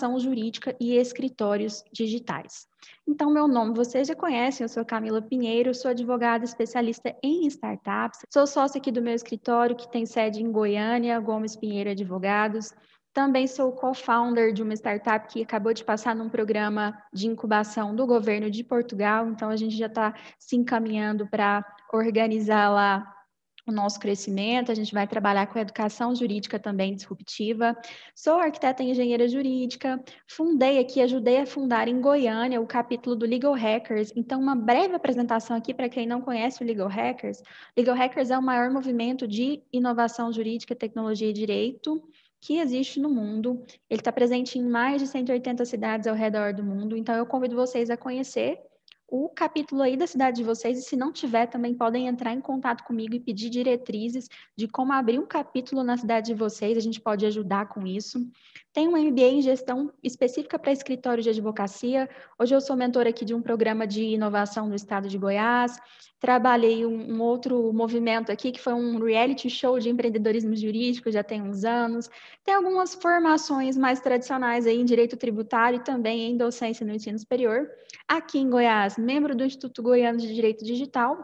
inovação jurídica e escritórios digitais. Então, meu nome vocês já conhecem, eu sou Camila Pinheiro, sou advogada especialista em startups, sou sócia aqui do meu escritório, que tem sede em Goiânia, Gomes Pinheiro Advogados. Também sou co-founder de uma startup que acabou de passar num programa de incubação do governo de Portugal, então a gente já está se encaminhando para organizar lá o nosso crescimento, a gente vai trabalhar com educação jurídica também disruptiva. Sou arquiteta e engenheira jurídica, fundei aqui, ajudei a fundar em Goiânia o capítulo do Legal Hackers. Então, uma breve apresentação aqui para quem não conhece o Legal Hackers. Legal Hackers é o maior movimento de inovação jurídica, tecnologia e direito que existe no mundo. Ele está presente em mais de 180 cidades ao redor do mundo. Então, eu convido vocês a conhecer o capítulo aí da cidade de vocês, e se não tiver, também podem entrar em contato comigo e pedir diretrizes de como abrir um capítulo na cidade de vocês, a gente pode ajudar com isso. Tem um MBA em gestão específica para escritório de advocacia. Hoje eu sou mentora aqui de um programa de inovação no estado de Goiás. Trabalhei um, um outro movimento aqui, que foi um reality show de empreendedorismo jurídico, já tem uns anos. Tem algumas formações mais tradicionais aí em direito tributário e também em docência no ensino superior. Aqui em Goiás, membro do Instituto Goiano de Direito Digital.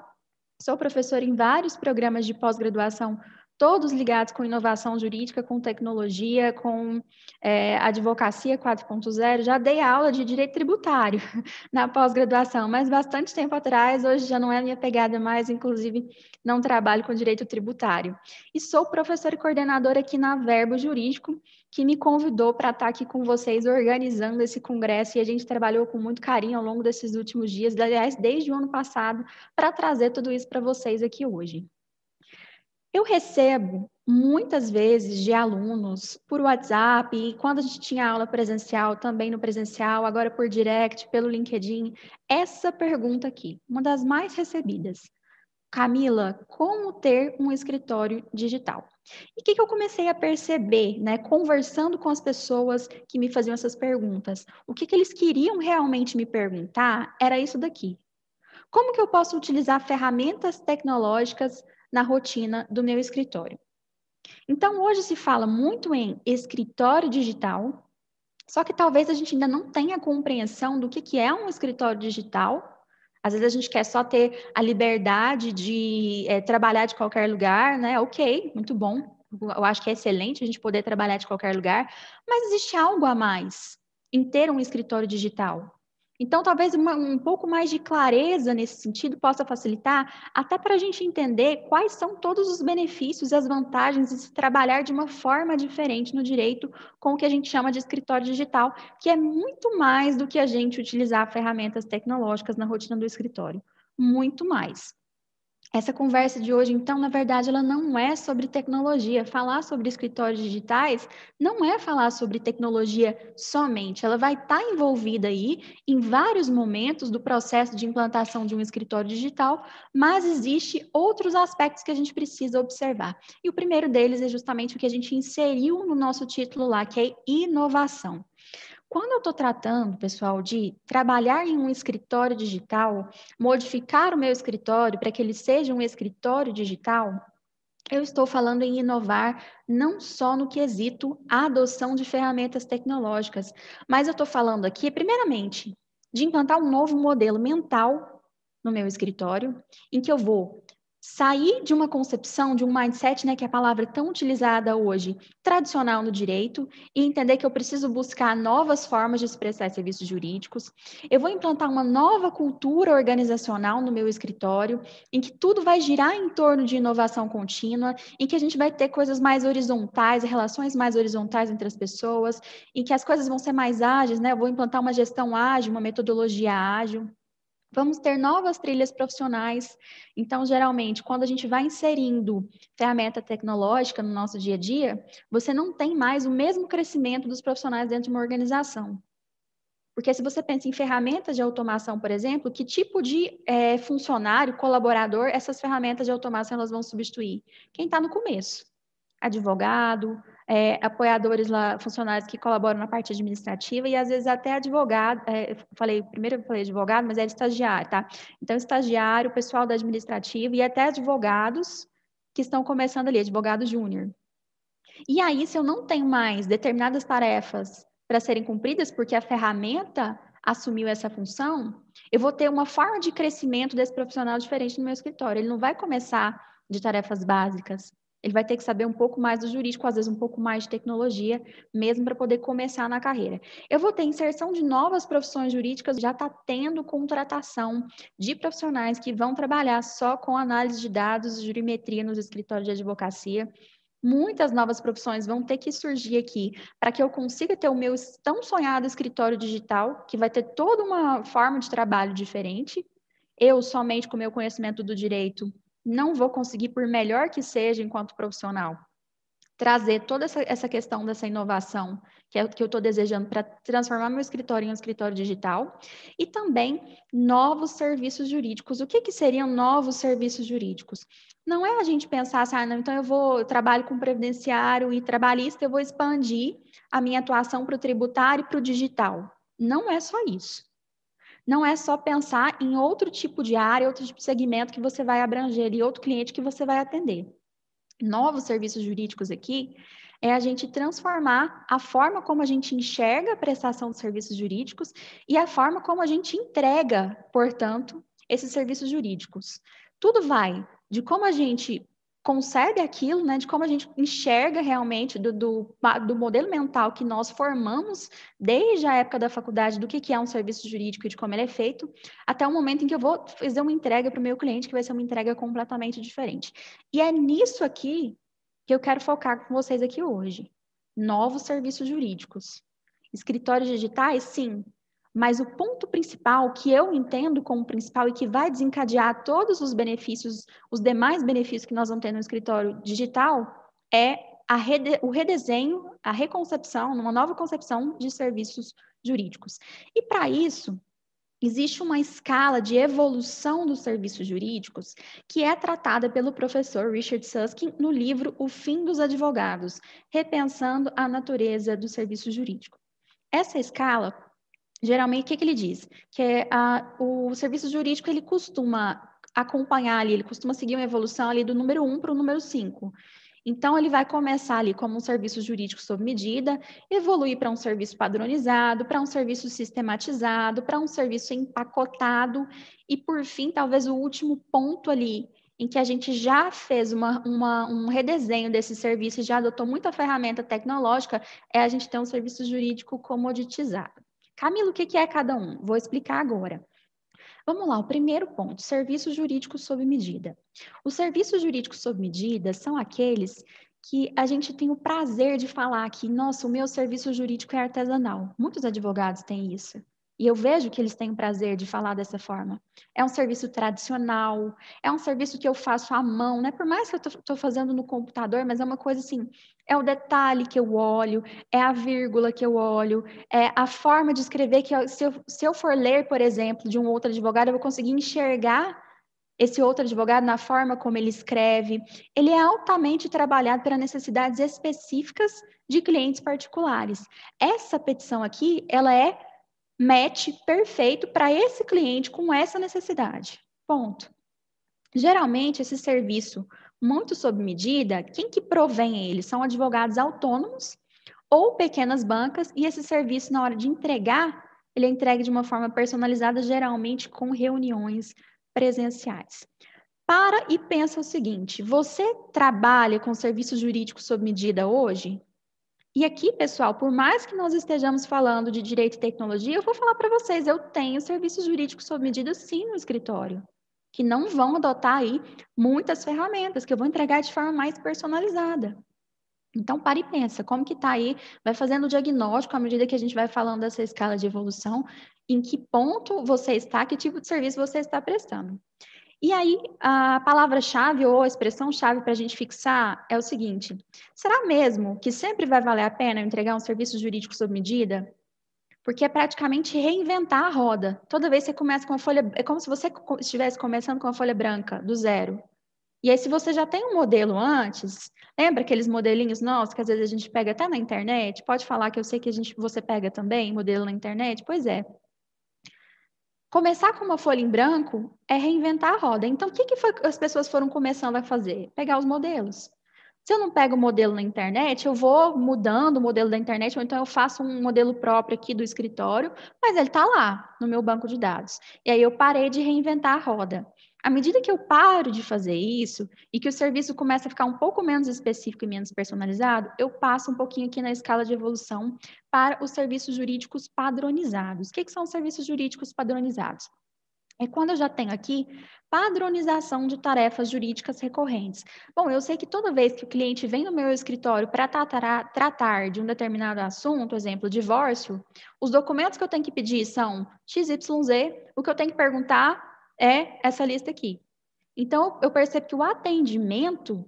Sou professora em vários programas de pós-graduação todos ligados com inovação jurídica, com tecnologia, com é, advocacia 4.0. Já dei aula de direito tributário na pós-graduação, mas bastante tempo atrás, hoje já não é minha pegada mais, inclusive não trabalho com direito tributário. E sou professora e coordenadora aqui na Verbo Jurídico, que me convidou para estar aqui com vocês organizando esse congresso e a gente trabalhou com muito carinho ao longo desses últimos dias, aliás, desde o ano passado, para trazer tudo isso para vocês aqui hoje. Eu recebo muitas vezes de alunos por WhatsApp, e quando a gente tinha aula presencial, também no presencial, agora por direct, pelo LinkedIn, essa pergunta aqui, uma das mais recebidas. Camila, como ter um escritório digital? E o que, que, eu comecei a perceber, né, conversando com as pessoas que me faziam essas perguntas? O que, que eles queriam realmente me perguntar era isso daqui. Como que eu posso utilizar ferramentas tecnológicas na rotina do meu escritório. Então, hoje se fala muito em escritório digital, só que talvez a gente ainda não tenha compreensão do que, que é um escritório digital. Às vezes a gente quer só ter a liberdade de é, trabalhar de qualquer lugar, né? Ok, muito bom. Eu acho que é excelente a gente poder trabalhar de qualquer lugar, mas existe algo a mais em ter um escritório digital. Então, talvez uma, um pouco mais de clareza nesse sentido possa facilitar, até para a gente entender quais são todos os benefícios e as vantagens de se trabalhar de uma forma diferente no direito com o que a gente chama de escritório digital, que é muito mais do que a gente utilizar ferramentas tecnológicas na rotina do escritório. Muito mais. Essa conversa de hoje, então, na verdade, ela não é sobre tecnologia. Falar sobre escritórios digitais não é falar sobre tecnologia somente. Ela vai estar envolvida aí em vários momentos do processo de implantação de um escritório digital, mas existe outros aspectos que a gente precisa observar. E o primeiro deles é justamente o que a gente inseriu no nosso título lá, que é inovação. Quando eu estou tratando, pessoal, de trabalhar em um escritório digital, modificar o meu escritório para que ele seja um escritório digital, eu estou falando em inovar não só no quesito a adoção de ferramentas tecnológicas, mas eu estou falando aqui, primeiramente, de implantar um novo modelo mental no meu escritório, em que eu vou sair de uma concepção, de um mindset, né, que é a palavra tão utilizada hoje, tradicional no direito, e entender que eu preciso buscar novas formas de expressar serviços jurídicos. Eu vou implantar uma nova cultura organizacional no meu escritório, em que tudo vai girar em torno de inovação contínua, em que a gente vai ter coisas mais horizontais, relações mais horizontais entre as pessoas, em que as coisas vão ser mais ágeis, né? Eu vou implantar uma gestão ágil, uma metodologia ágil. Vamos ter novas trilhas profissionais. Então, geralmente, quando a gente vai inserindo ferramenta tecnológica no nosso dia a dia, você não tem mais o mesmo crescimento dos profissionais dentro de uma organização. Porque se você pensa em ferramentas de automação, por exemplo, que tipo de é, funcionário, colaborador, essas ferramentas de automação elas vão substituir? Quem está no começo. Advogado, é, apoiadores lá, funcionários que colaboram na parte administrativa e às vezes até advogado, é, falei, primeiro eu falei advogado, mas era estagiário, tá? Então, estagiário, pessoal da administrativa e até advogados que estão começando ali, advogado júnior. E aí, se eu não tenho mais determinadas tarefas para serem cumpridas, porque a ferramenta assumiu essa função, eu vou ter uma forma de crescimento desse profissional diferente no meu escritório. Ele não vai começar de tarefas básicas. Ele vai ter que saber um pouco mais do jurídico, às vezes um pouco mais de tecnologia, mesmo para poder começar na carreira. Eu vou ter inserção de novas profissões jurídicas, já está tendo contratação de profissionais que vão trabalhar só com análise de dados, jurimetria nos escritórios de advocacia. Muitas novas profissões vão ter que surgir aqui para que eu consiga ter o meu tão sonhado escritório digital, que vai ter toda uma forma de trabalho diferente. Eu, somente com o meu conhecimento do direito, não vou conseguir, por melhor que seja enquanto profissional, trazer toda essa, essa questão dessa inovação que, é, que eu estou desejando para transformar meu escritório em um escritório digital e também novos serviços jurídicos. O que, que seriam novos serviços jurídicos? Não é a gente pensar assim, ah, não, então eu vou eu trabalho com previdenciário e trabalhista, eu vou expandir a minha atuação para o tributário e para o digital. Não é só isso. Não é só pensar em outro tipo de área, outro tipo de segmento que você vai abranger e outro cliente que você vai atender novos serviços jurídicos aqui é a gente transformar a forma como a gente enxerga a prestação de serviços jurídicos e a forma como a gente entrega, portanto, esses serviços jurídicos. Tudo vai de como a gente concebe aquilo, né, de como a gente enxerga realmente do, do, do, modelo mental que nós formamos desde a época da faculdade do que, que é um serviço jurídico e de como ele é feito, até o momento em que eu vou fazer uma entrega para o meu cliente, que vai ser uma entrega completamente diferente. E é nisso aqui que eu quero focar com vocês aqui hoje. Novos serviços jurídicos. Escritórios digitais, sim, mas o ponto principal que eu entendo como principal e que vai desencadear todos os benefícios, os demais benefícios que nós vamos ter no escritório digital, é rede, o redesenho, a reconcepção, uma nova concepção de serviços jurídicos. E para isso, existe uma escala de evolução dos serviços jurídicos que é tratada pelo professor Richard Susskind no livro O Fim dos Advogados, repensando a natureza do serviço jurídico. Essa escala geralmente, o que, que ele diz? Que é, a, o serviço jurídico, ele costuma acompanhar ali, ele costuma seguir uma evolução ali do número 1 para o número 5. Então, ele vai começar ali como um serviço jurídico sob medida, evoluir para um serviço padronizado, para um serviço sistematizado, para um serviço empacotado, e por fim, talvez o último ponto ali, em que a gente já fez uma, uma, um redesenho desse serviço, já adotou muita ferramenta tecnológica, é a gente ter um serviço jurídico comoditizado. Camilo, o que é cada um? Vou explicar agora. Vamos lá, o primeiro ponto, serviço jurídico sob medida. Os serviços jurídicos sob medida são aqueles que a gente tem o prazer de falar que, nossa, o meu serviço jurídico é artesanal. Muitos advogados têm isso. E eu vejo que eles têm o prazer de falar dessa forma. É um serviço tradicional, é um serviço que eu faço à mão, né? Por mais que eu estou fazendo no computador, mas é uma coisa assim, é o detalhe que eu olho, é a vírgula que eu olho, é a forma de escrever que eu, se, eu, se eu for ler, por exemplo, de um outro advogado, eu vou conseguir enxergar esse outro advogado na forma como ele escreve. Ele é altamente trabalhado para necessidades específicas de clientes particulares. Essa petição aqui, ela é match perfeito para esse cliente com essa necessidade. Ponto. Geralmente, esse serviço muito sob medida, quem que provém ele? São advogados autônomos ou pequenas bancas, e esse serviço, na hora de entregar, ele é entregue de uma forma personalizada, geralmente com reuniões presenciais. Para e pensa o seguinte: você trabalha com serviço jurídico sob medida hoje? E aqui, pessoal, por mais que nós estejamos falando de direito e tecnologia, eu vou falar para vocês, eu tenho serviços jurídicos sob medida sim no escritório, que não vão adotar aí muitas ferramentas que eu vou entregar de forma mais personalizada. Então, pare e pensa, como que está aí, vai fazendo o diagnóstico à medida que a gente vai falando dessa escala de evolução, em que ponto você está, que tipo de serviço você está prestando. E aí, a palavra-chave ou a expressão-chave para a gente fixar é o seguinte: será mesmo que sempre vai valer a pena entregar um serviço jurídico sob medida? Porque é praticamente reinventar a roda. Toda vez você começa com uma folha, é como se você estivesse começando com uma folha branca, do zero. E aí, se você já tem um modelo antes, lembra aqueles modelinhos nossos que às vezes a gente pega até na internet? Pode falar que eu sei que a gente, você pega também modelo na internet? Pois é. Começar com uma folha em branco é reinventar a roda. Então, o que, que foi, as pessoas foram começando a fazer? Pegar os modelos. Se eu não pego o modelo na internet, eu vou mudando o modelo da internet, ou então eu faço um modelo próprio aqui do escritório, mas ele está lá no meu banco de dados. E aí eu parei de reinventar a roda. À medida que eu paro de fazer isso e que o serviço começa a ficar um pouco menos específico e menos personalizado, eu passo um pouquinho aqui na escala de evolução para os serviços jurídicos padronizados. O que, que são os serviços jurídicos padronizados? É quando eu já tenho aqui padronização de tarefas jurídicas recorrentes. Bom, eu sei que toda vez que o cliente vem no meu escritório para tratar, de um determinado assunto, exemplo, divórcio, os documentos que eu tenho que pedir são XYZ, o que eu tenho que perguntar é essa lista aqui. Então, eu percebo que o atendimento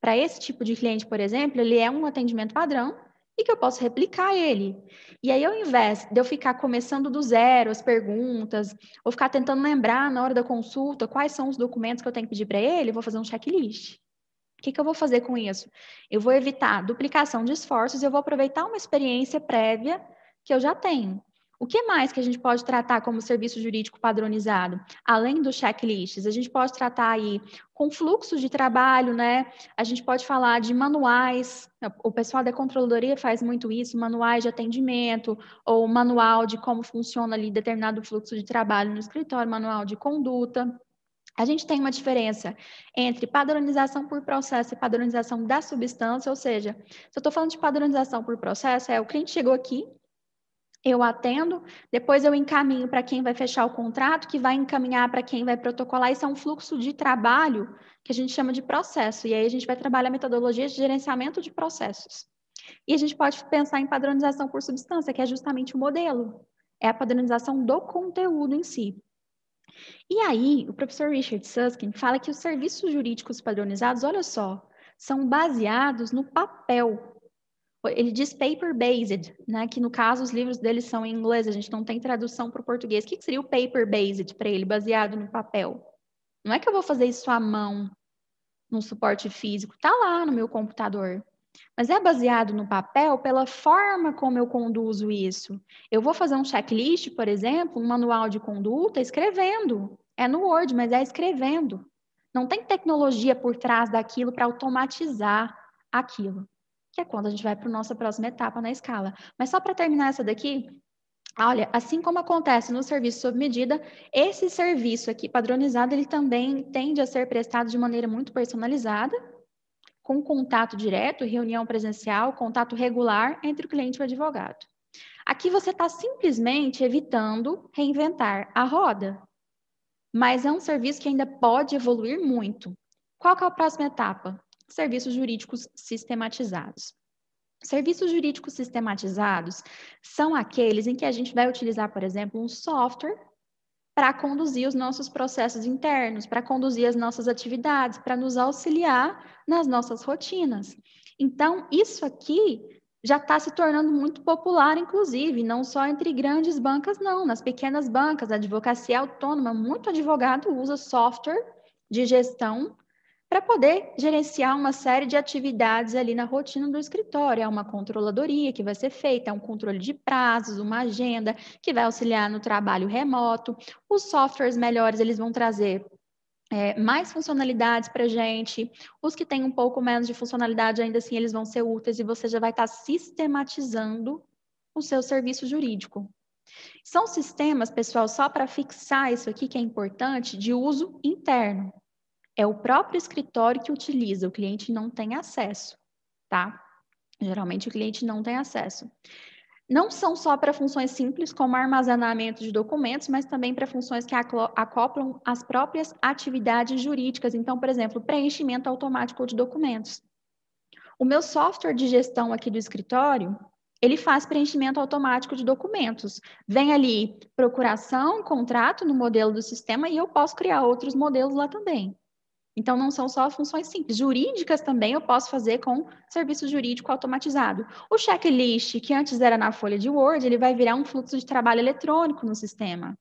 para esse tipo de cliente, por exemplo, ele é um atendimento padrão e que eu posso replicar ele. E aí, ao invés de eu ficar começando do zero as perguntas, ou ficar tentando lembrar na hora da consulta quais são os documentos que eu tenho que pedir para ele, eu vou fazer um checklist. O que, que eu vou fazer com isso? Eu vou evitar duplicação de esforços e eu vou aproveitar uma experiência prévia que eu já tenho. O que mais que a gente pode tratar como serviço jurídico padronizado? Além dos checklists, a gente pode tratar aí com fluxos de trabalho, né? A gente pode falar de manuais, o pessoal da controladoria faz muito isso, manuais de atendimento, ou manual de como funciona ali determinado fluxo de trabalho no escritório, manual de conduta. A gente tem uma diferença entre padronização por processo e padronização da substância, ou seja, se eu estou falando de padronização por processo, é o cliente chegou aqui, eu atendo, depois eu encaminho para quem vai fechar o contrato, que vai encaminhar para quem vai protocolar. Isso é um fluxo de trabalho que a gente chama de processo. E aí a gente vai trabalhar metodologias de gerenciamento de processos. E a gente pode pensar em padronização por substância, que é justamente o modelo. É a padronização do conteúdo em si. E aí, o professor Richard Susskind fala que os serviços jurídicos padronizados, olha só, são baseados no papel ele diz paper-based, né? Que no caso os livros dele são em inglês, a gente não tem tradução para o português. O que seria o paper-based para ele, baseado no papel? Não é que eu vou fazer isso à mão, num suporte físico, está lá no meu computador. Mas é baseado no papel pela forma como eu conduzo isso. Eu vou fazer um checklist, por exemplo, um manual de conduta, escrevendo. É no Word, mas é escrevendo. Não tem tecnologia por trás daquilo para automatizar aquilo que é quando a gente vai para a nossa próxima etapa na escala. Mas só para terminar essa daqui, olha, assim como acontece no serviço sob medida, esse serviço aqui padronizado, ele também tende a ser prestado de maneira muito personalizada, com contato direto, reunião presencial, contato regular entre o cliente e o advogado. Aqui você está simplesmente evitando reinventar a roda, mas é um serviço que ainda pode evoluir muito. Qual é a próxima etapa? Serviços jurídicos sistematizados. Serviços jurídicos sistematizados são aqueles em que a gente vai utilizar, por exemplo, um software para conduzir os nossos processos internos, para conduzir as nossas atividades, para nos auxiliar nas nossas rotinas. Então, isso aqui já está se tornando muito popular, inclusive, não só entre grandes bancas, não. Nas pequenas bancas, a advocacia autônoma, muito advogado usa software de gestão para poder gerenciar uma série de atividades ali na rotina do escritório. É uma controladoria que vai ser feita, é um controle de prazos, uma agenda que vai auxiliar no trabalho remoto. Os softwares melhores, eles vão trazer é, mais funcionalidades para a gente. Os que têm um pouco menos de funcionalidade, ainda assim, eles vão ser úteis e você já vai estar tá sistematizando o seu serviço jurídico. São sistemas, pessoal, só para fixar isso aqui que é importante, de uso interno é o próprio escritório que utiliza, o cliente não tem acesso, tá? Geralmente o cliente não tem acesso. Não são só para funções simples, como armazenamento de documentos, mas também para funções que acoplam as próprias atividades jurídicas. Então, por exemplo, preenchimento automático de documentos. O meu software de gestão aqui do escritório, ele faz preenchimento automático de documentos. Vem ali procuração, contrato no modelo do sistema e eu posso criar outros modelos lá também. Então, não são só funções simples. Jurídicas também eu posso fazer com serviço jurídico automatizado. O checklist, que antes era na folha de Word, ele vai virar um fluxo de trabalho eletrônico no sistema.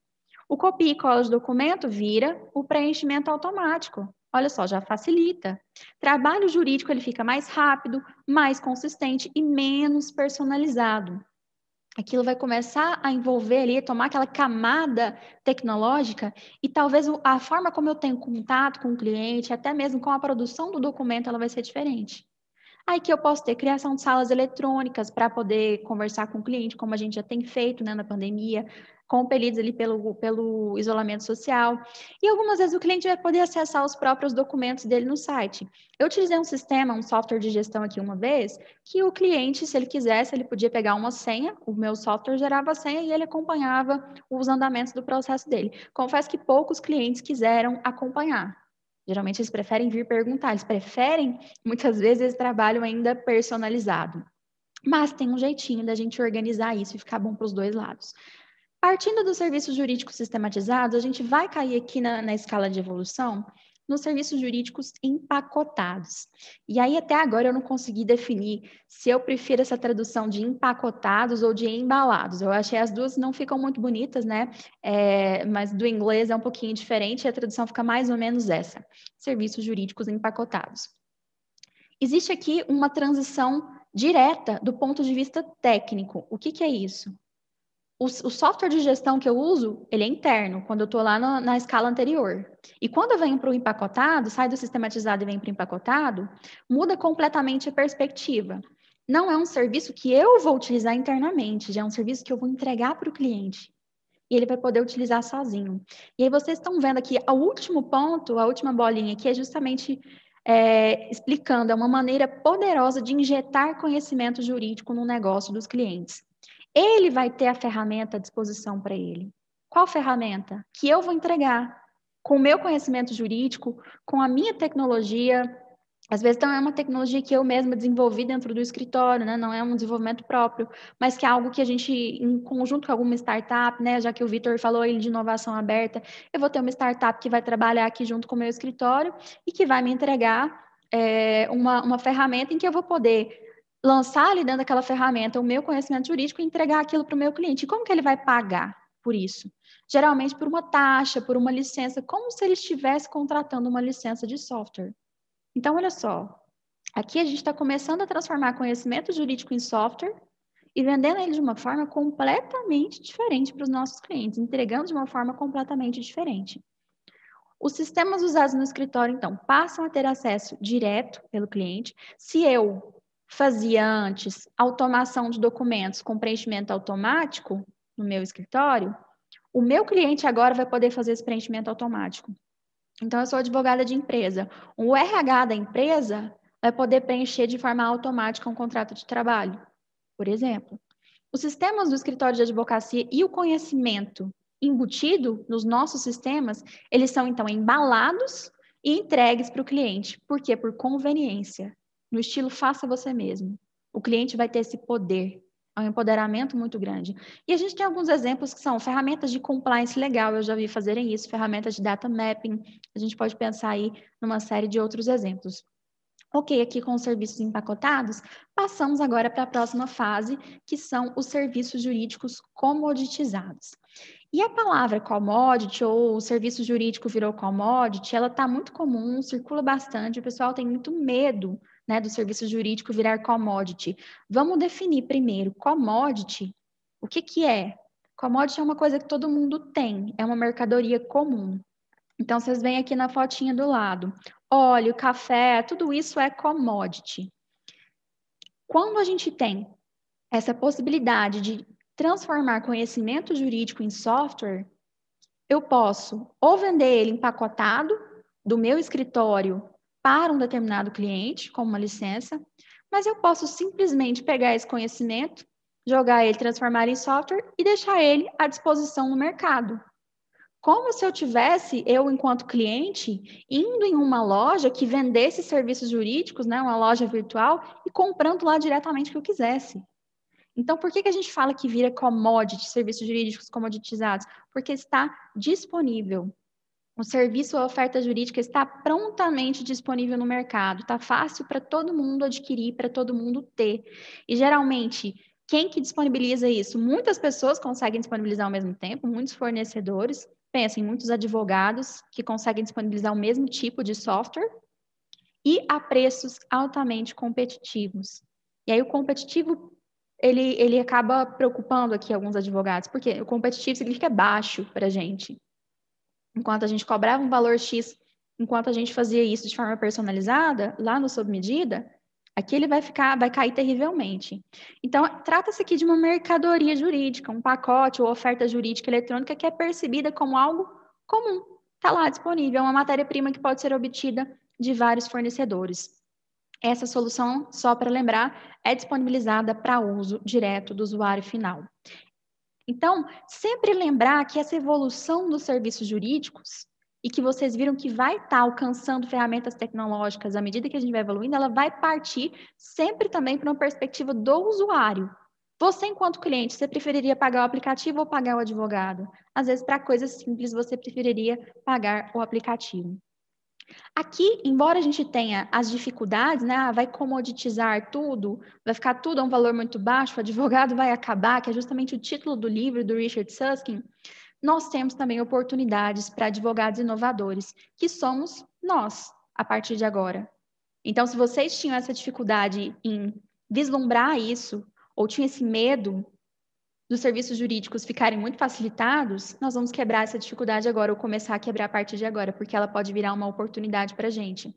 O copia e cola de documento vira o preenchimento automático. Olha só, já facilita. Trabalho jurídico ele fica mais rápido, mais consistente e menos personalizado aquilo vai começar a envolver ali, tomar aquela camada tecnológica e talvez a forma como eu tenho contato com o cliente, até mesmo com a produção do documento, ela vai ser diferente. Aí que eu posso ter criação de salas eletrônicas para poder conversar com o cliente, como a gente já tem feito né, na pandemia, compelidos ali pelo, pelo isolamento social. E algumas vezes o cliente vai poder acessar os próprios documentos dele no site. Eu utilizei um sistema, um software de gestão aqui uma vez, que o cliente, se ele quisesse, ele podia pegar uma senha, o meu software gerava a senha e ele acompanhava os andamentos do processo dele. Confesso que poucos clientes quiseram acompanhar. Geralmente eles preferem vir perguntar, eles preferem, muitas vezes, esse trabalho ainda personalizado. Mas tem um jeitinho da gente organizar isso e ficar bom para os dois lados. Partindo dos serviços jurídicos sistematizados, a gente vai cair aqui na, na escala de evolução nos serviços jurídicos empacotados. E aí, até agora, eu não consegui definir se eu prefiro essa tradução de empacotados ou de embalados. Eu achei as duas não ficam muito bonitas, né? É, mas do inglês é um pouquinho diferente e a tradução fica mais ou menos essa: serviços jurídicos empacotados. Existe aqui uma transição direta do ponto de vista técnico. O que, que é isso? O, software de gestão que eu uso, ele é interno, quando eu estou lá na escala anterior. E quando eu venho para o empacotado, sai do sistematizado e vem para o empacotado, muda completamente a perspectiva. Não é um serviço que eu vou utilizar internamente, já é um serviço que eu vou entregar para o cliente. E ele vai poder utilizar sozinho. E aí vocês estão vendo aqui, o último ponto, a última bolinha aqui, é justamente é, explicando, é uma maneira poderosa de injetar conhecimento jurídico no negócio dos clientes. Ele vai ter a ferramenta à disposição para ele. Qual ferramenta? Que eu vou entregar com o meu conhecimento jurídico, com a minha tecnologia. Às vezes não é uma tecnologia que eu mesma desenvolvi dentro do escritório, né? não é um desenvolvimento próprio, mas que é algo que a gente, em conjunto com alguma startup, né? já que o Vitor falou ele de inovação aberta, eu vou ter uma startup que vai trabalhar aqui junto com o meu escritório e que vai me entregar é, uma, uma ferramenta em que eu vou poder lançar ali dentro daquela ferramenta o meu conhecimento jurídico e entregar aquilo para o meu cliente. E como que ele vai pagar por isso? Geralmente por uma taxa, por uma licença, como se ele estivesse contratando uma licença de software. Então, olha só, aqui a gente está começando a transformar conhecimento jurídico em software e vendendo ele de uma forma completamente diferente para os nossos clientes, entregando de uma forma completamente diferente. Os sistemas usados no escritório, então, passam a ter acesso direto pelo cliente. Se eu fazia antes automação de documentos com preenchimento automático no meu escritório, o meu cliente agora vai poder fazer esse preenchimento automático. Então, eu sou advogada de empresa. O RH da empresa vai poder preencher de forma automática um contrato de trabalho, por exemplo. Os sistemas do escritório de advocacia e o conhecimento embutido nos nossos sistemas, eles são então embalados e entregues para o cliente. Por quê? Por conveniência no estilo faça você mesmo. O cliente vai ter esse poder, é um empoderamento muito grande. E a gente tem alguns exemplos que são ferramentas de compliance legal, eu já vi fazerem isso, ferramentas de data mapping, a gente pode pensar aí numa série de outros exemplos. Ok, aqui com os serviços empacotados, passamos agora para a próxima fase, que são os serviços jurídicos comoditizados. E a palavra commodity ou serviço jurídico virou commodity, ela está muito comum, circula bastante, o pessoal tem muito medo né, do serviço jurídico virar commodity. Vamos definir primeiro commodity. O que, que é? Commodity é uma coisa que todo mundo tem, é uma mercadoria comum. Então, vocês veem aqui na fotinha do lado. Óleo, café, tudo isso é commodity. Quando a gente tem essa possibilidade de transformar conhecimento jurídico em software, eu posso ou vender ele empacotado do meu escritório para um determinado cliente, como uma licença, mas eu posso simplesmente pegar esse conhecimento, jogar ele, transformar em software e deixar ele à disposição no mercado. Como se eu tivesse, eu enquanto cliente, indo em uma loja que vendesse serviços jurídicos, né, uma loja virtual, e comprando lá diretamente o que eu quisesse. Então, por que, que a gente fala que vira commodity, serviços jurídicos comoditizados? Porque está disponível o serviço ou oferta jurídica está prontamente disponível no mercado, está fácil para todo mundo adquirir, para todo mundo ter. E geralmente, quem que disponibiliza isso? Muitas pessoas conseguem disponibilizar ao mesmo tempo, muitos fornecedores, pensem, muitos advogados que conseguem disponibilizar o mesmo tipo de software e a preços altamente competitivos. E aí o competitivo ele, ele acaba preocupando aqui alguns advogados, porque o competitivo significa baixo para a gente enquanto a gente cobrava um valor X, enquanto a gente fazia isso de forma personalizada, lá no sob medida, Aqui ele vai ficar, vai cair terrivelmente. Então, trata-se aqui de uma mercadoria jurídica, um pacote ou oferta jurídica eletrônica que é percebida como algo comum. Está lá disponível, é uma matéria-prima que pode ser obtida de vários fornecedores. Essa solução, só para lembrar, é disponibilizada para uso direto do usuário final. Então, sempre lembrar que essa evolução dos serviços jurídicos e que vocês viram que vai estar tá alcançando ferramentas tecnológicas à medida que a gente vai evoluindo, ela vai partir sempre também para uma perspectiva do usuário. Você, enquanto cliente, você preferiria pagar o aplicativo ou pagar o advogado? Às vezes, para coisas simples, você preferiria pagar o aplicativo. Aqui, embora a gente tenha as dificuldades, né, ah, vai comoditizar tudo, vai ficar tudo a um valor muito baixo, o advogado vai acabar, que é justamente o título do livro do Richard Susskind, nós temos também oportunidades para advogados inovadores, que somos nós, a partir de agora. Então, se vocês tinham essa dificuldade em vislumbrar isso, ou tinham esse medo dos serviços jurídicos ficarem muito facilitados, nós vamos quebrar essa dificuldade agora, ou começar a quebrar a partir de agora, porque ela pode virar uma oportunidade para a gente.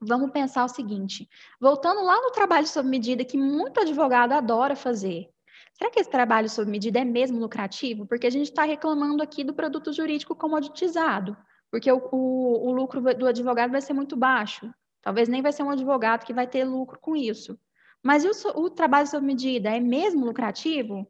Vamos pensar o seguinte: voltando lá no trabalho sob medida, que muito advogado adora fazer. Será que esse trabalho sob medida é mesmo lucrativo? Porque a gente está reclamando aqui do produto jurídico comoditizado, porque o, o, o lucro do advogado vai ser muito baixo. Talvez nem vai ser um advogado que vai ter lucro com isso. Mas o, o trabalho sob medida é mesmo lucrativo?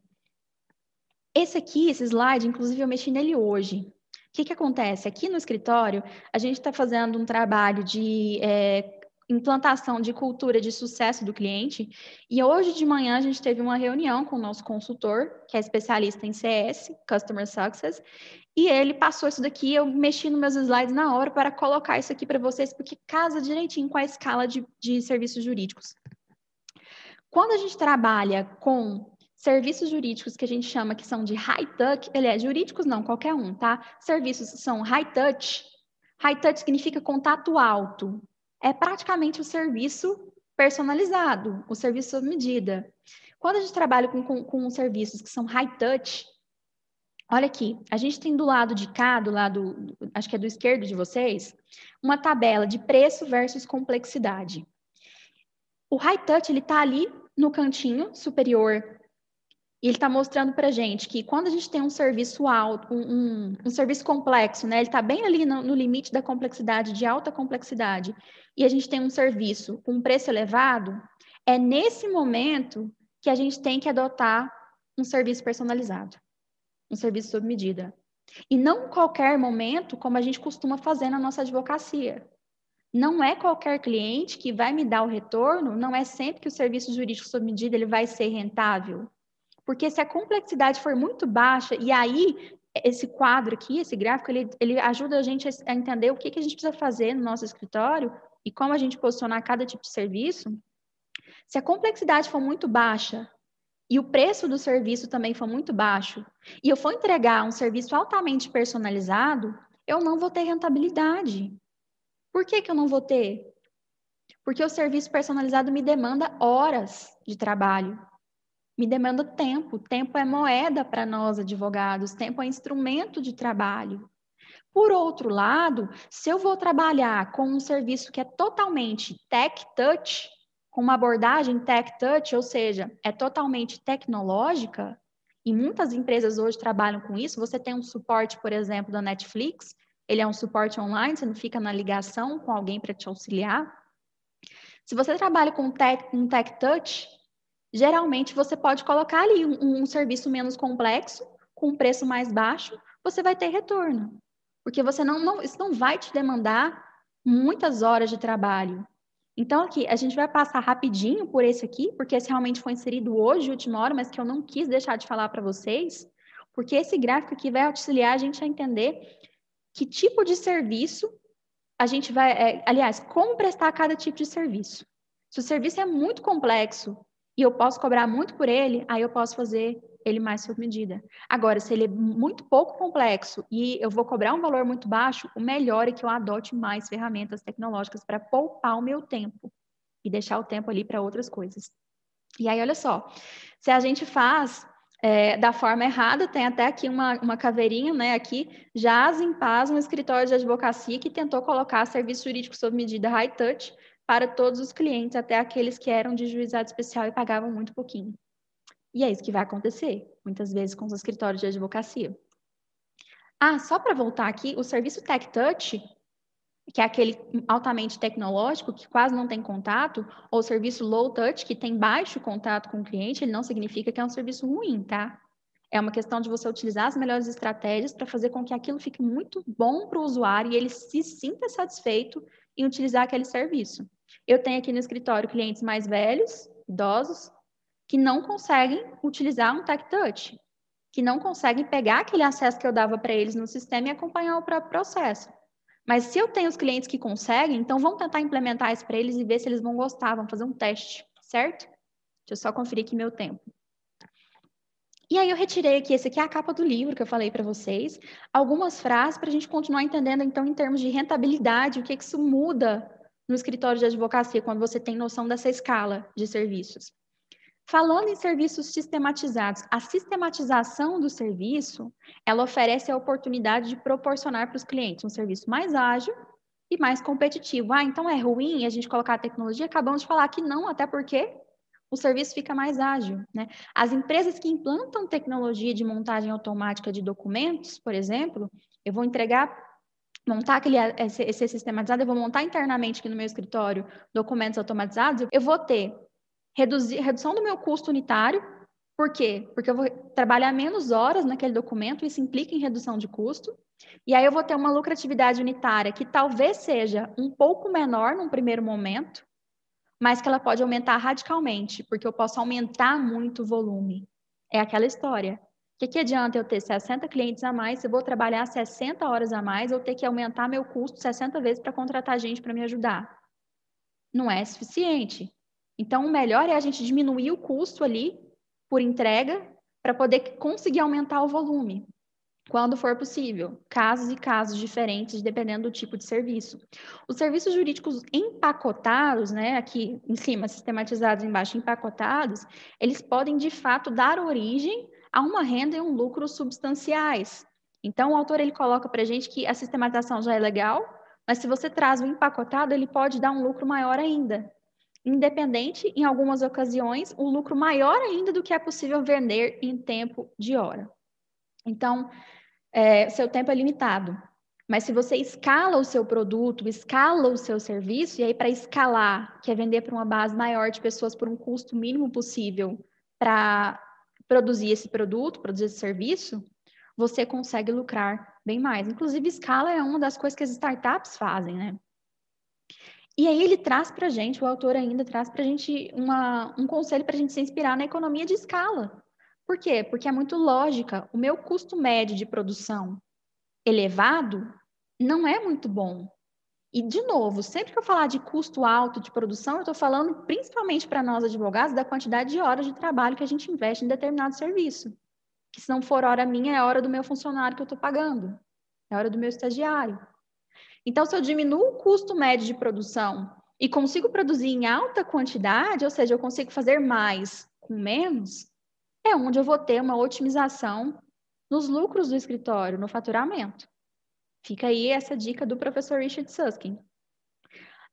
Esse aqui, esse slide, inclusive eu mexi nele hoje. O que, que acontece? Aqui no escritório, a gente está fazendo um trabalho de é, implantação de cultura de sucesso do cliente, e hoje de manhã a gente teve uma reunião com o nosso consultor, que é especialista em CS, Customer Success, e ele passou isso daqui, eu mexi nos meus slides na hora para colocar isso aqui para vocês, porque casa direitinho com a escala de, de serviços jurídicos. Quando a gente trabalha com Serviços jurídicos que a gente chama que são de high touch, ele é jurídicos não, qualquer um, tá? Serviços são high touch. High touch significa contato alto. É praticamente o serviço personalizado, o serviço sob medida. Quando a gente trabalha com, com, com serviços que são high touch, olha aqui, a gente tem do lado de cá, do lado, acho que é do esquerdo de vocês, uma tabela de preço versus complexidade. O high touch, ele está ali no cantinho superior e ele está mostrando para gente que quando a gente tem um serviço alto, um, um, um serviço complexo, né, ele está bem ali no, no, limite da complexidade, de alta complexidade, e a gente tem um serviço com um preço elevado, é nesse momento que a gente tem que adotar um serviço personalizado, um serviço sob medida. E não em qualquer momento, como a gente costuma fazer na nossa advocacia. Não é qualquer cliente que vai me dar o retorno, não é sempre que o serviço jurídico sob medida ele vai ser rentável. Porque se a complexidade for muito baixa, e aí esse quadro aqui, esse gráfico, ele, ele ajuda a gente a entender o que, que a gente precisa fazer no nosso escritório e como a gente posicionar cada tipo de serviço. Se a complexidade for muito baixa e o preço do serviço também for muito baixo, e eu for entregar um serviço altamente personalizado, eu não vou ter rentabilidade. Por que, que eu não vou ter? Porque o serviço personalizado me demanda horas de trabalho me demanda tempo. Tempo é moeda para nós advogados, tempo é instrumento de trabalho. Por outro lado, se eu vou trabalhar com um serviço que é totalmente tech touch, com uma abordagem tech touch, ou seja, é totalmente tecnológica, e muitas empresas hoje trabalham com isso, você tem um suporte, por exemplo, da Netflix, ele é um suporte online, você não fica na ligação com alguém para te auxiliar. Se você trabalha com tech, um tech touch, geralmente você pode colocar ali um, um serviço menos complexo, com um preço mais baixo, você vai ter retorno. Porque você não, não, isso não vai te demandar muitas horas de trabalho. Então, aqui, a gente vai passar rapidinho por esse aqui, porque esse realmente foi inserido hoje, última hora, mas que eu não quis deixar de falar para vocês, porque esse gráfico aqui vai auxiliar a gente a entender que tipo de serviço a gente vai, é, aliás, como prestar cada tipo de serviço. Se o serviço é muito complexo e eu posso cobrar muito por ele, aí eu posso fazer ele mais sob medida. Agora, se ele é muito pouco complexo e eu vou cobrar um valor muito baixo, o melhor é que eu adote mais ferramentas tecnológicas para poupar o meu tempo e deixar o tempo ali para outras coisas. E aí, olha só, se a gente faz é, da forma errada, tem até aqui uma, uma caveirinha, né? Aqui, Jaz em Paz, um escritório de advocacia que tentou colocar serviço jurídico sob medida high touch para todos os clientes, até aqueles que eram de juizado especial e pagavam muito pouquinho. E é isso que vai acontecer, muitas vezes, com os escritórios de advocacia. Ah, só para voltar aqui, o serviço Tech Touch, que é aquele altamente tecnológico, que quase não tem contato, ou o serviço Low Touch, que tem baixo contato com o cliente, ele não significa que é um serviço ruim, tá? É uma questão de você utilizar as melhores estratégias para fazer com que aquilo fique muito bom para o usuário e ele se sinta satisfeito em utilizar aquele serviço. Eu tenho aqui no escritório clientes mais velhos, idosos, que não conseguem utilizar um Tech Touch, que não conseguem pegar aquele acesso que eu dava para eles no sistema e acompanhar o próprio processo. Mas se eu tenho os clientes que conseguem, então vamos tentar implementar isso para eles e ver se eles vão gostar, vamos fazer um teste, certo? Deixa eu só conferir aqui meu tempo. E aí eu retirei aqui, esse aqui é a capa do livro que eu falei para vocês, algumas frases para a gente continuar entendendo, então, em termos de rentabilidade, o que, que isso muda no escritório de advocacia, quando você tem noção dessa escala de serviços. Falando em serviços sistematizados, a sistematização do serviço, ela oferece a oportunidade de proporcionar para os clientes um serviço mais ágil e mais competitivo. Ah, então é ruim a gente colocar a tecnologia? Acabamos de falar que não, até porque o serviço fica mais ágil. Né? As empresas que implantam tecnologia de montagem automática de documentos, por exemplo, eu vou entregar, montar aquele, esse, esse sistematizado, eu vou montar internamente aqui no meu escritório documentos automatizados, eu vou ter reduzir, redução do meu custo unitário, por quê? Porque eu vou trabalhar menos horas naquele documento, isso implica em redução de custo, e aí eu vou ter uma lucratividade unitária que talvez seja um pouco menor num primeiro momento, mas que ela pode aumentar radicalmente, porque eu posso aumentar muito o volume. É aquela história. O que, que adianta eu ter 60 clientes a mais se eu vou trabalhar 60 horas a mais ou ter que aumentar meu custo 60 vezes para contratar gente para me ajudar? Não é suficiente. Então, o melhor é a gente diminuir o custo ali por entrega para poder conseguir aumentar o volume quando for possível, casos e casos diferentes, dependendo do tipo de serviço. Os serviços jurídicos empacotados, né, aqui em cima, sistematizados, embaixo empacotados, eles podem, de fato, dar origem a uma renda e um lucro substanciais. Então, o autor ele coloca para a gente que a sistematização já é legal, mas se você traz o empacotado, ele pode dar um lucro maior ainda. Independente, em algumas ocasiões, um lucro maior ainda do que é possível vender em tempo de hora. Então, é, seu tempo é limitado. Mas se você escala o seu produto, escala o seu serviço, e aí para escalar, que é vender para uma base maior de pessoas por um custo mínimo possível para produzir esse produto, produzir esse serviço, você consegue lucrar bem mais. Inclusive, escala é uma das coisas que as startups fazem, né? E aí ele traz para gente, o autor ainda traz para gente uma, um conselho para a gente se inspirar na economia de escala. Por quê? Porque é muito lógica. O meu custo médio de produção elevado não é muito bom. E, de novo, sempre que eu falar de custo alto de produção, eu estou falando principalmente para nós advogados da quantidade de horas de trabalho que a gente investe em determinado serviço. Que se não for hora minha, é hora do meu funcionário que eu estou pagando, é hora do meu estagiário. Então, se eu diminuo o custo médio de produção e consigo produzir em alta quantidade, ou seja, eu consigo fazer mais com menos, é onde eu vou ter uma otimização nos lucros do escritório, no faturamento. Fica aí essa dica do professor Richard Susskind.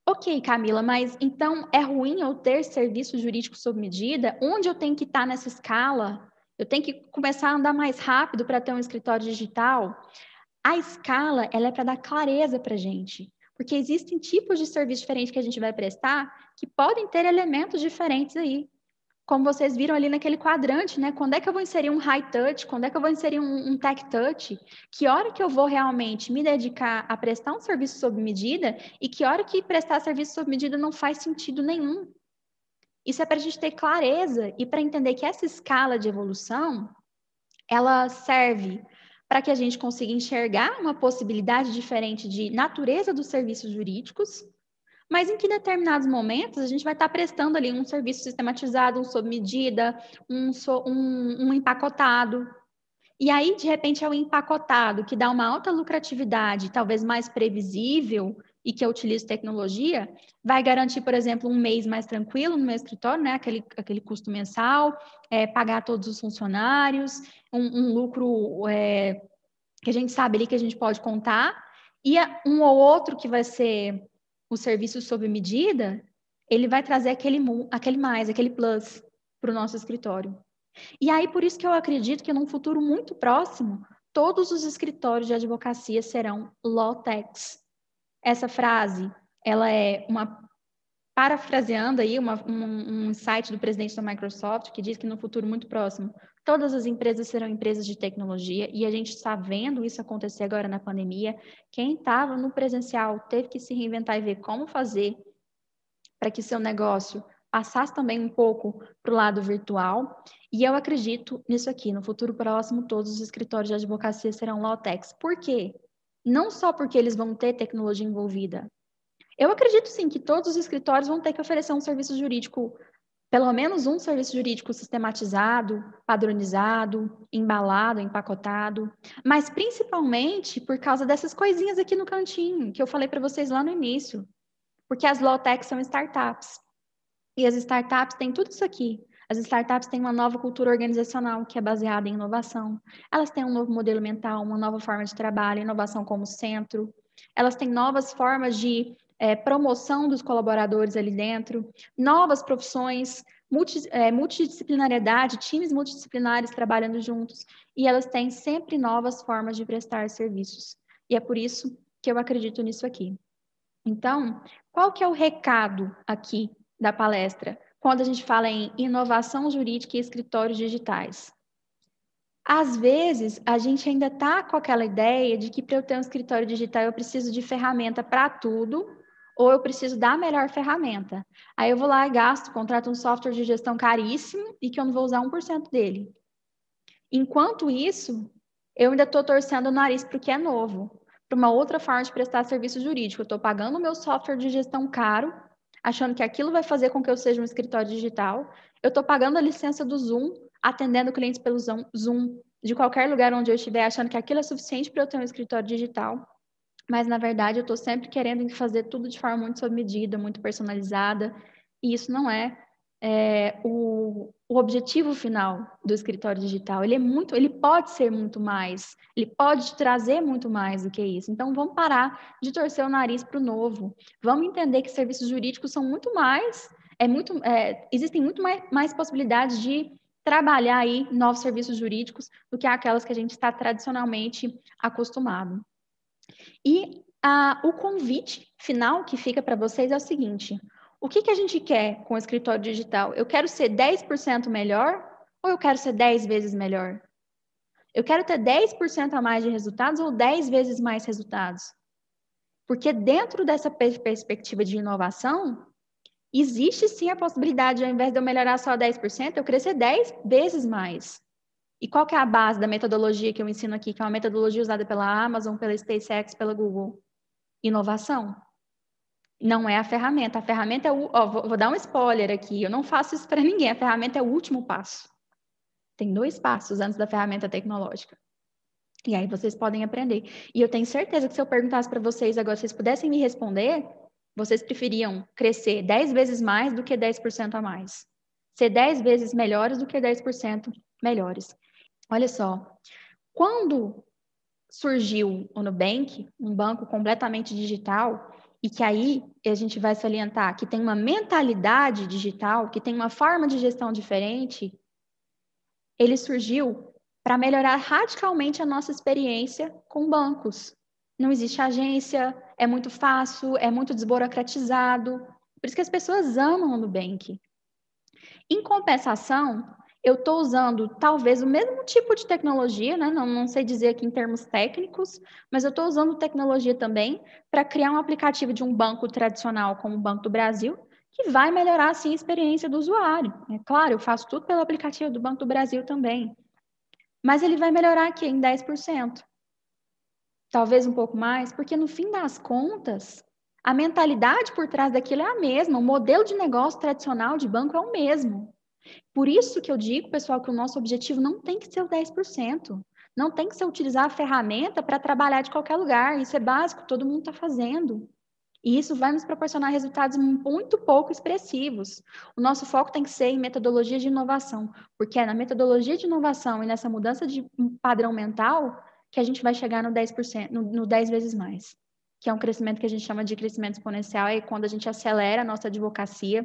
Ok, Camila, mas então é ruim eu ter serviço jurídico sob medida? Onde eu tenho que estar nessa escala? Eu tenho que começar a andar mais rápido para ter um escritório digital? A escala, ela é para dar clareza para a gente, porque existem tipos de serviço diferentes que a gente vai prestar que podem ter elementos diferentes aí como vocês viram ali naquele quadrante, né? Quando é que eu vou inserir um high touch? Quando é que eu vou inserir um, um tech touch? Que hora que eu vou realmente me dedicar a prestar um serviço sob medida e que hora que prestar serviço sob medida não faz sentido nenhum? Isso é para a gente ter clareza e para entender que essa escala de evolução ela serve para que a gente consiga enxergar uma possibilidade diferente de natureza dos serviços jurídicos mas em que determinados momentos a gente vai estar prestando ali um serviço sistematizado, um sob medida, um, so, um, um empacotado. E aí, de repente, é o empacotado que dá uma alta lucratividade, talvez mais previsível, e que eu utilizo tecnologia, vai garantir, por exemplo, um mês mais tranquilo no meu escritório, né? Aquele, aquele custo mensal, é, pagar todos os funcionários, um, um lucro é, que a gente sabe ali que a gente pode contar, e um ou outro que vai ser o serviço sob medida, ele vai trazer aquele, aquele mais, aquele plus para o nosso escritório. E aí, por isso que eu acredito que num futuro muito próximo, todos os escritórios de advocacia serão low-techs. Essa frase, ela é uma parafraseando aí uma, um, um site do presidente da Microsoft que diz que no futuro muito próximo todas as empresas serão empresas de tecnologia e a gente está vendo isso acontecer agora na pandemia. Quem estava no presencial teve que se reinventar e ver como fazer para que seu negócio passasse também um pouco para o lado virtual. E eu acredito nisso aqui. No futuro próximo, todos os escritórios de advocacia serão low-techs. Por quê? Não só porque eles vão ter tecnologia envolvida, eu acredito sim que todos os escritórios vão ter que oferecer um serviço jurídico, pelo menos um serviço jurídico sistematizado, padronizado, embalado, empacotado, mas principalmente por causa dessas coisinhas aqui no cantinho que eu falei para vocês lá no início, porque as low tech são startups. E as startups têm tudo isso aqui. As startups têm uma nova cultura organizacional que é baseada em inovação. Elas têm um novo modelo mental, uma nova forma de trabalho, inovação como centro. Elas têm novas formas de é, promoção dos colaboradores ali dentro, novas profissões, multi, é, multidisciplinariedade, times multidisciplinares trabalhando juntos, e elas têm sempre novas formas de prestar serviços. E é por isso que eu acredito nisso aqui. Então, qual que é o recado aqui da palestra quando a gente fala em inovação jurídica e escritórios digitais? Às vezes, a gente ainda está com aquela ideia de que para eu ter um escritório digital eu preciso de ferramenta para tudo ou eu preciso da melhor ferramenta. Aí eu vou lá e gasto, contrato um software de gestão caríssimo e que eu não vou usar 1% dele. Enquanto isso, eu ainda estou torcendo o nariz para o que é novo, para uma outra forma de prestar serviço jurídico. Eu estou pagando o meu software de gestão caro, achando que aquilo vai fazer com que eu seja um escritório digital. Eu estou pagando a licença do Zoom, atendendo clientes pelo Zoom, de qualquer lugar onde eu estiver, achando que aquilo é suficiente para eu ter um escritório digital mas na verdade eu estou sempre querendo fazer tudo de forma muito sob medida, muito personalizada, e isso não é, é o, o, objetivo final do escritório digital. Ele é muito, ele pode ser muito mais, ele pode trazer muito mais do que isso. Então vamos parar de torcer o nariz para o novo. Vamos entender que serviços jurídicos são muito mais, é muito, é, existem muito mais, mais possibilidades de trabalhar aí novos serviços jurídicos do que aquelas que a gente está tradicionalmente acostumado. E a, o convite final que fica para vocês é o seguinte: o que, que a gente quer com o escritório digital? Eu quero ser 10% melhor ou eu quero ser 10 vezes melhor? Eu quero ter 10% a mais de resultados ou 10 vezes mais resultados? Porque dentro dessa perspectiva de inovação, existe sim a possibilidade, ao invés de eu melhorar só 10%, eu crescer 10 vezes mais. E qual que é a base da metodologia que eu ensino aqui, que é uma metodologia usada pela Amazon, pela SpaceX, pela Google? Inovação. Não é a ferramenta. A ferramenta é o. Ó, vou, vou dar um spoiler aqui. Eu não faço isso para ninguém. A ferramenta é o último passo. Tem dois passos antes da ferramenta tecnológica. E aí vocês podem aprender. E eu tenho certeza que se eu perguntasse para vocês agora, se vocês pudessem me responder, vocês preferiam crescer 10 vezes mais do que 10% a mais. Ser 10 vezes melhores do que 10% melhores. Olha só, quando surgiu o Nubank, um banco completamente digital, e que aí a gente vai salientar que tem uma mentalidade digital, que tem uma forma de gestão diferente, ele surgiu para melhorar radicalmente a nossa experiência com bancos. Não existe agência, é muito fácil, é muito desburocratizado. Por isso que as pessoas amam o Nubank. Em compensação, eu estou usando talvez o mesmo tipo de tecnologia, né? não, não sei dizer aqui em termos técnicos, mas eu estou usando tecnologia também para criar um aplicativo de um banco tradicional como o Banco do Brasil, que vai melhorar assim a experiência do usuário. É claro, eu faço tudo pelo aplicativo do Banco do Brasil também. Mas ele vai melhorar aqui em 10%. Talvez um pouco mais, porque no fim das contas, a mentalidade por trás daquilo é a mesma, o modelo de negócio tradicional de banco é o mesmo. Por isso que eu digo, pessoal, que o nosso objetivo não tem que ser o 10%. Não tem que ser utilizar a ferramenta para trabalhar de qualquer lugar. Isso é básico, todo mundo está fazendo. E isso vai nos proporcionar resultados muito pouco expressivos. O nosso foco tem que ser em metodologia de inovação, porque é na metodologia de inovação e nessa mudança de padrão mental que a gente vai chegar no 10%, no, no 10 vezes mais. que é um crescimento que a gente chama de crescimento exponencial, é quando a gente acelera a nossa advocacia.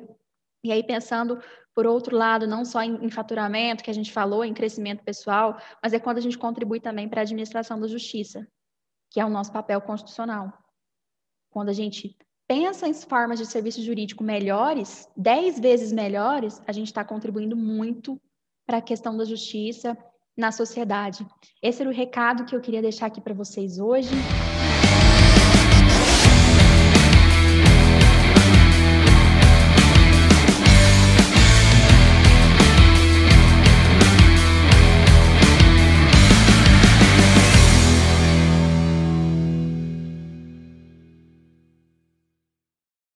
E aí, pensando, por outro lado, não só em, em faturamento, que a gente falou, em crescimento pessoal, mas é quando a gente contribui também para a administração da justiça, que é o nosso papel constitucional. Quando a gente pensa em formas de serviço jurídico melhores, dez vezes melhores, a gente está contribuindo muito para a questão da justiça na sociedade. Esse era o recado que eu queria deixar aqui para vocês hoje.